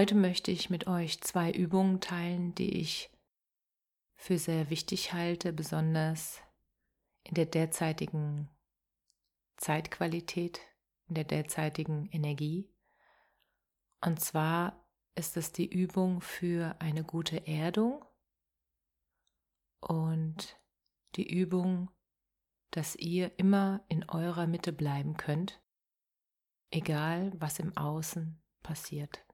Heute möchte ich mit euch zwei Übungen teilen, die ich für sehr wichtig halte, besonders in der derzeitigen Zeitqualität, in der derzeitigen Energie. Und zwar ist es die Übung für eine gute Erdung und die Übung, dass ihr immer in eurer Mitte bleiben könnt, egal was im Außen passiert.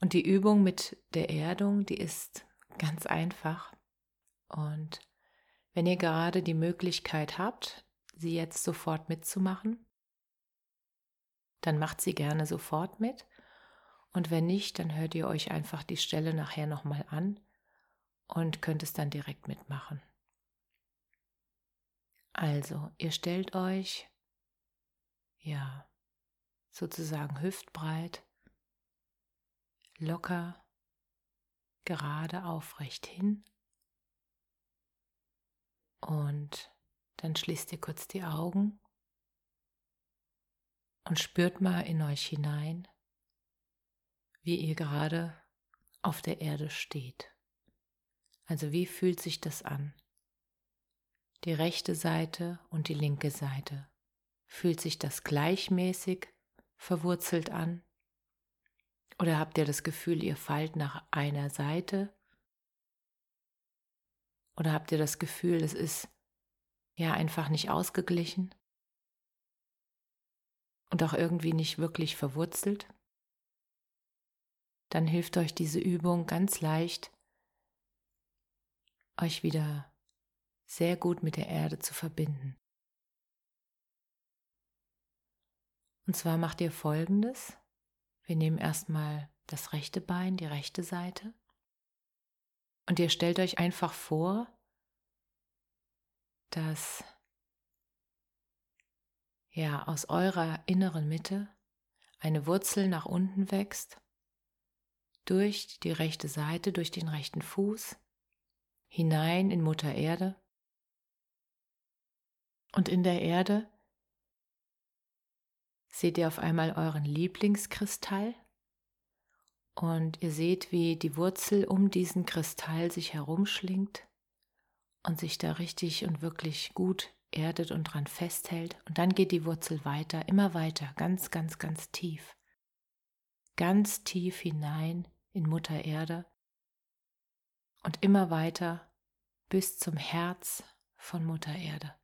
Und die Übung mit der Erdung, die ist ganz einfach. Und wenn ihr gerade die Möglichkeit habt, sie jetzt sofort mitzumachen, dann macht sie gerne sofort mit. Und wenn nicht, dann hört ihr euch einfach die Stelle nachher nochmal an und könnt es dann direkt mitmachen. Also, ihr stellt euch, ja, sozusagen hüftbreit locker, gerade aufrecht hin. Und dann schließt ihr kurz die Augen und spürt mal in euch hinein, wie ihr gerade auf der Erde steht. Also wie fühlt sich das an? Die rechte Seite und die linke Seite. Fühlt sich das gleichmäßig verwurzelt an? Oder habt ihr das Gefühl, ihr fallt nach einer Seite? Oder habt ihr das Gefühl, es ist ja einfach nicht ausgeglichen und auch irgendwie nicht wirklich verwurzelt? Dann hilft euch diese Übung ganz leicht, euch wieder sehr gut mit der Erde zu verbinden. Und zwar macht ihr Folgendes. Wir nehmen erstmal das rechte Bein, die rechte Seite. Und ihr stellt euch einfach vor, dass ja aus eurer inneren Mitte eine Wurzel nach unten wächst, durch die rechte Seite, durch den rechten Fuß, hinein in Mutter Erde. Und in der Erde seht ihr auf einmal euren Lieblingskristall und ihr seht, wie die Wurzel um diesen Kristall sich herumschlingt und sich da richtig und wirklich gut erdet und dran festhält. Und dann geht die Wurzel weiter, immer weiter, ganz, ganz, ganz tief. Ganz tief hinein in Mutter Erde und immer weiter bis zum Herz von Mutter Erde.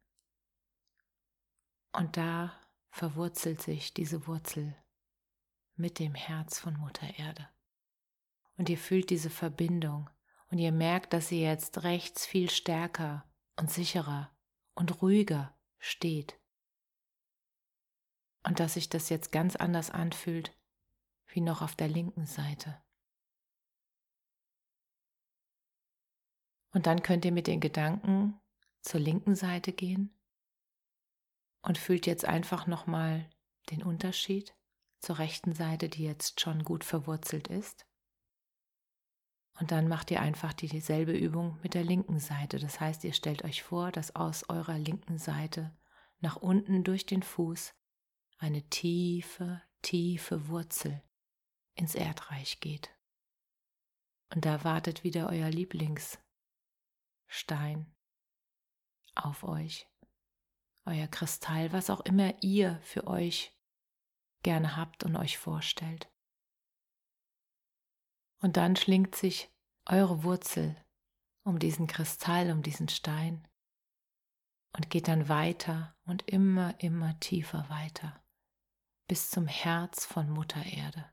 Und da verwurzelt sich diese Wurzel mit dem Herz von Mutter Erde. Und ihr fühlt diese Verbindung und ihr merkt, dass sie jetzt rechts viel stärker und sicherer und ruhiger steht. Und dass sich das jetzt ganz anders anfühlt wie noch auf der linken Seite. Und dann könnt ihr mit den Gedanken zur linken Seite gehen und fühlt jetzt einfach nochmal den Unterschied zur rechten Seite, die jetzt schon gut verwurzelt ist. Und dann macht ihr einfach dieselbe Übung mit der linken Seite. Das heißt, ihr stellt euch vor, dass aus eurer linken Seite nach unten durch den Fuß eine tiefe, tiefe Wurzel ins Erdreich geht. Und da wartet wieder euer Lieblingsstein auf euch euer Kristall, was auch immer ihr für euch gerne habt und euch vorstellt. Und dann schlingt sich eure Wurzel um diesen Kristall, um diesen Stein und geht dann weiter und immer, immer tiefer weiter bis zum Herz von Mutter Erde.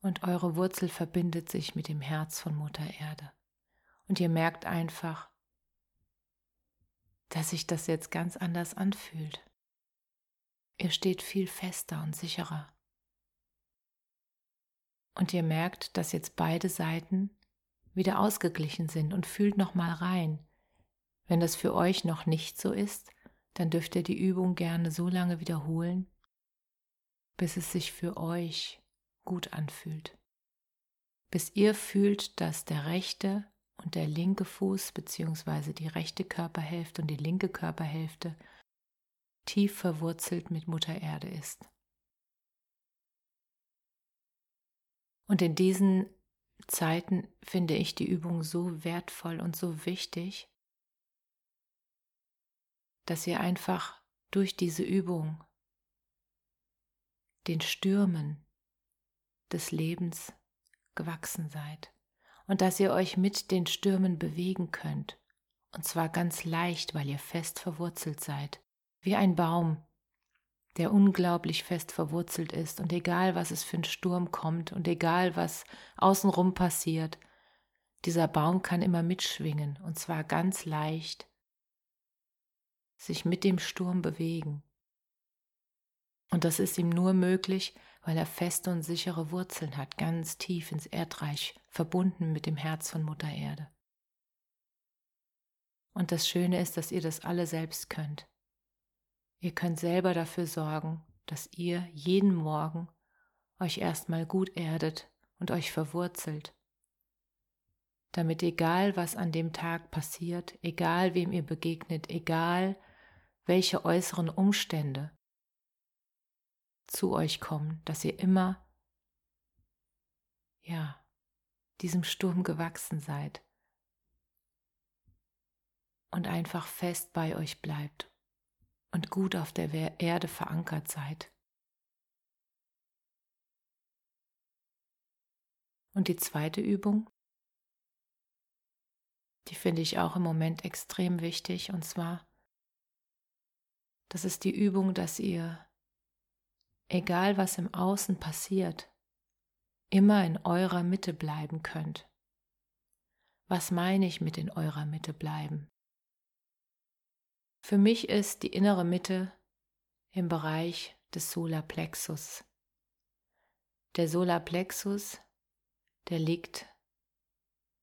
und eure Wurzel verbindet sich mit dem Herz von Mutter Erde. Und ihr merkt einfach, dass sich das jetzt ganz anders anfühlt. Ihr steht viel fester und sicherer. Und ihr merkt, dass jetzt beide Seiten wieder ausgeglichen sind und fühlt noch mal rein. Wenn das für euch noch nicht so ist, dann dürft ihr die Übung gerne so lange wiederholen, bis es sich für euch gut anfühlt. Bis ihr fühlt, dass der rechte und der linke Fuß bzw. die rechte Körperhälfte und die linke Körperhälfte tief verwurzelt mit Mutter Erde ist. Und in diesen Zeiten finde ich die Übung so wertvoll und so wichtig, dass ihr einfach durch diese Übung den Stürmen des Lebens gewachsen seid und dass ihr euch mit den Stürmen bewegen könnt, und zwar ganz leicht, weil ihr fest verwurzelt seid, wie ein Baum, der unglaublich fest verwurzelt ist, und egal was es für ein Sturm kommt und egal was außenrum passiert, dieser Baum kann immer mitschwingen, und zwar ganz leicht, sich mit dem Sturm bewegen. Und das ist ihm nur möglich, weil er feste und sichere Wurzeln hat, ganz tief ins Erdreich, verbunden mit dem Herz von Mutter Erde. Und das Schöne ist, dass ihr das alle selbst könnt. Ihr könnt selber dafür sorgen, dass ihr jeden Morgen euch erstmal gut erdet und euch verwurzelt, damit egal was an dem Tag passiert, egal wem ihr begegnet, egal welche äußeren Umstände zu euch kommen, dass ihr immer, ja, diesem Sturm gewachsen seid und einfach fest bei euch bleibt und gut auf der Erde verankert seid. Und die zweite Übung, die finde ich auch im Moment extrem wichtig, und zwar, das ist die Übung, dass ihr egal was im Außen passiert, immer in eurer Mitte bleiben könnt. Was meine ich mit in eurer Mitte bleiben? Für mich ist die innere Mitte im Bereich des Solarplexus. Der Solarplexus, der liegt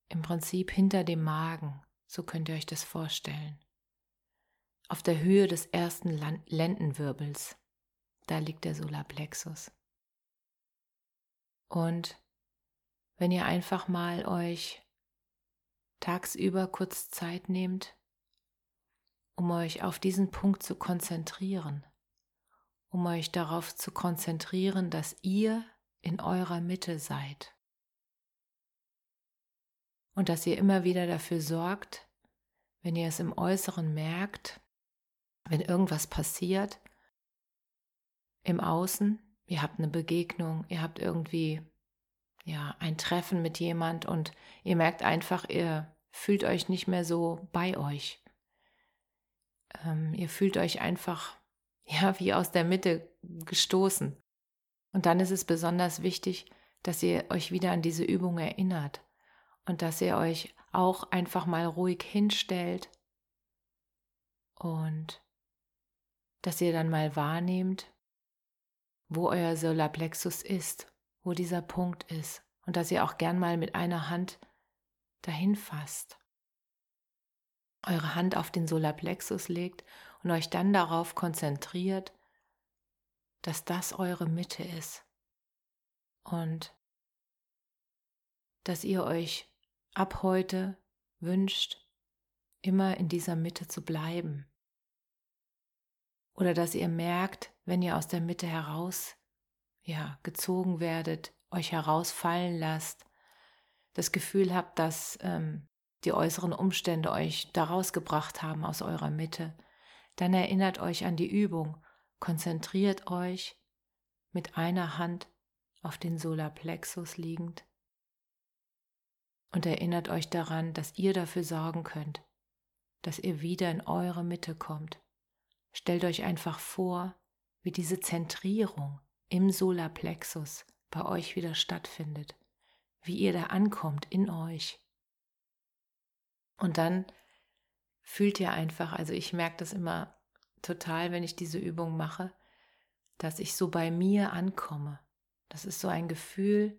im Prinzip hinter dem Magen, so könnt ihr euch das vorstellen. Auf der Höhe des ersten Lendenwirbels da liegt der Solarplexus. Und wenn ihr einfach mal euch tagsüber kurz Zeit nehmt, um euch auf diesen Punkt zu konzentrieren, um euch darauf zu konzentrieren, dass ihr in eurer Mitte seid und dass ihr immer wieder dafür sorgt, wenn ihr es im Äußeren merkt, wenn irgendwas passiert, im Außen, ihr habt eine Begegnung, ihr habt irgendwie ja, ein Treffen mit jemand und ihr merkt einfach, ihr fühlt euch nicht mehr so bei euch. Ähm, ihr fühlt euch einfach ja wie aus der Mitte gestoßen. Und dann ist es besonders wichtig, dass ihr euch wieder an diese Übung erinnert und dass ihr euch auch einfach mal ruhig hinstellt und dass ihr dann mal wahrnehmt, wo euer Solarplexus ist, wo dieser Punkt ist und dass ihr auch gern mal mit einer Hand dahin fasst. Eure Hand auf den Solarplexus legt und euch dann darauf konzentriert, dass das eure Mitte ist und dass ihr euch ab heute wünscht, immer in dieser Mitte zu bleiben. Oder dass ihr merkt, wenn ihr aus der Mitte heraus ja, gezogen werdet, euch herausfallen lasst, das Gefühl habt, dass ähm, die äußeren Umstände euch daraus gebracht haben aus eurer Mitte, dann erinnert euch an die Übung, konzentriert euch mit einer Hand auf den Solarplexus liegend und erinnert euch daran, dass ihr dafür sorgen könnt, dass ihr wieder in eure Mitte kommt. Stellt euch einfach vor, wie diese Zentrierung im Solarplexus bei euch wieder stattfindet, wie ihr da ankommt in euch. Und dann fühlt ihr einfach, also ich merke das immer total, wenn ich diese Übung mache, dass ich so bei mir ankomme. Das ist so ein Gefühl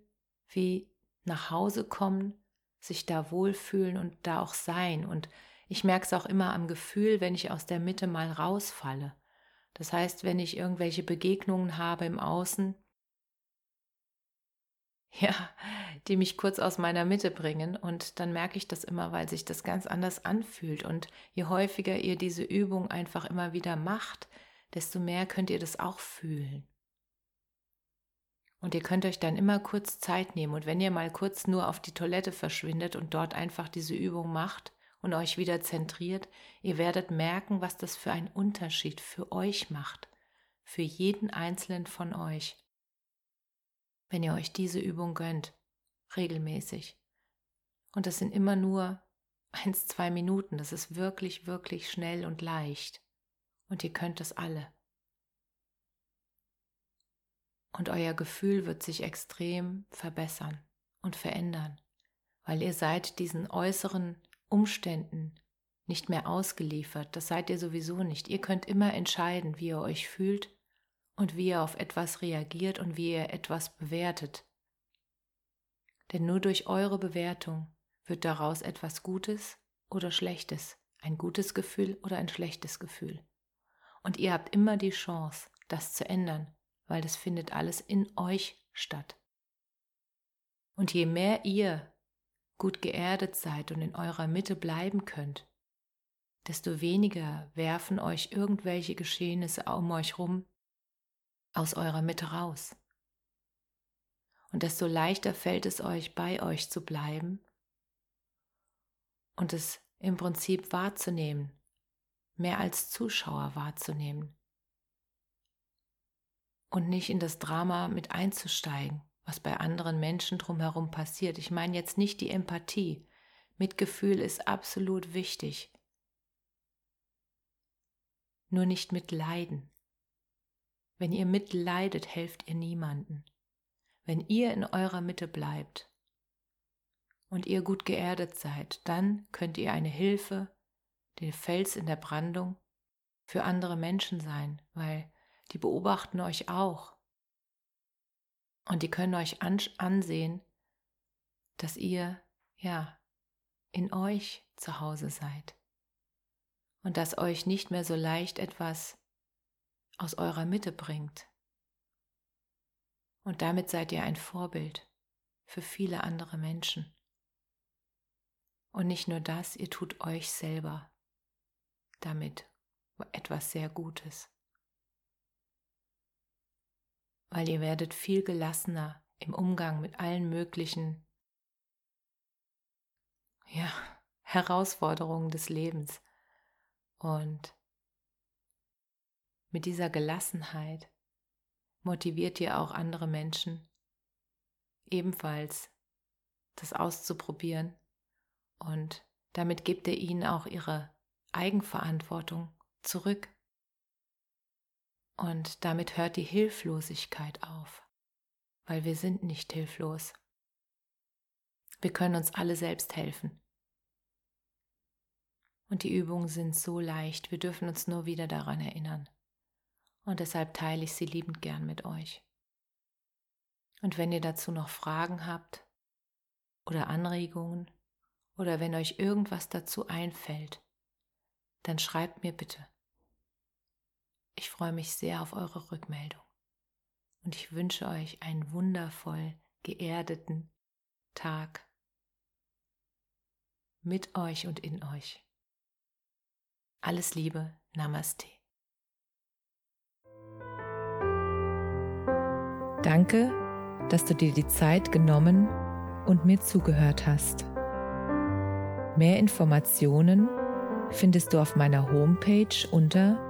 wie nach Hause kommen, sich da wohlfühlen und da auch sein. Und ich merke es auch immer am Gefühl, wenn ich aus der Mitte mal rausfalle. Das heißt, wenn ich irgendwelche Begegnungen habe im Außen, ja, die mich kurz aus meiner Mitte bringen und dann merke ich das immer, weil sich das ganz anders anfühlt und je häufiger ihr diese Übung einfach immer wieder macht, desto mehr könnt ihr das auch fühlen. Und ihr könnt euch dann immer kurz Zeit nehmen und wenn ihr mal kurz nur auf die Toilette verschwindet und dort einfach diese Übung macht und euch wieder zentriert, ihr werdet merken, was das für einen Unterschied für euch macht, für jeden einzelnen von euch wenn ihr euch diese Übung gönnt, regelmäßig. Und das sind immer nur eins, zwei Minuten. Das ist wirklich, wirklich schnell und leicht. Und ihr könnt das alle. Und euer Gefühl wird sich extrem verbessern und verändern, weil ihr seid diesen äußeren Umständen nicht mehr ausgeliefert. Das seid ihr sowieso nicht. Ihr könnt immer entscheiden, wie ihr euch fühlt und wie ihr auf etwas reagiert und wie ihr etwas bewertet. Denn nur durch eure Bewertung wird daraus etwas Gutes oder Schlechtes, ein gutes Gefühl oder ein schlechtes Gefühl. Und ihr habt immer die Chance, das zu ändern, weil das findet alles in euch statt. Und je mehr ihr gut geerdet seid und in eurer Mitte bleiben könnt, desto weniger werfen euch irgendwelche Geschehnisse um euch rum, aus eurer Mitte raus. Und desto leichter fällt es euch, bei euch zu bleiben und es im Prinzip wahrzunehmen, mehr als Zuschauer wahrzunehmen und nicht in das Drama mit einzusteigen, was bei anderen Menschen drumherum passiert. Ich meine jetzt nicht die Empathie. Mitgefühl ist absolut wichtig. Nur nicht mit Leiden. Wenn ihr mitleidet, helft ihr niemanden. Wenn ihr in eurer Mitte bleibt und ihr gut geerdet seid, dann könnt ihr eine Hilfe, den Fels in der Brandung für andere Menschen sein, weil die beobachten euch auch. Und die können euch ansehen, dass ihr, ja, in euch zu Hause seid. Und dass euch nicht mehr so leicht etwas aus eurer Mitte bringt. Und damit seid ihr ein Vorbild für viele andere Menschen. Und nicht nur das, ihr tut euch selber damit etwas sehr Gutes. Weil ihr werdet viel gelassener im Umgang mit allen möglichen ja, Herausforderungen des Lebens. Und mit dieser Gelassenheit motiviert ihr auch andere Menschen, ebenfalls das auszuprobieren und damit gebt ihr ihnen auch ihre Eigenverantwortung zurück. Und damit hört die Hilflosigkeit auf, weil wir sind nicht hilflos. Wir können uns alle selbst helfen. Und die Übungen sind so leicht, wir dürfen uns nur wieder daran erinnern und deshalb teile ich sie liebend gern mit euch. Und wenn ihr dazu noch Fragen habt oder Anregungen oder wenn euch irgendwas dazu einfällt, dann schreibt mir bitte. Ich freue mich sehr auf eure Rückmeldung und ich wünsche euch einen wundervoll geerdeten Tag mit euch und in euch. Alles Liebe, Namaste. Danke, dass du dir die Zeit genommen und mir zugehört hast. Mehr Informationen findest du auf meiner Homepage unter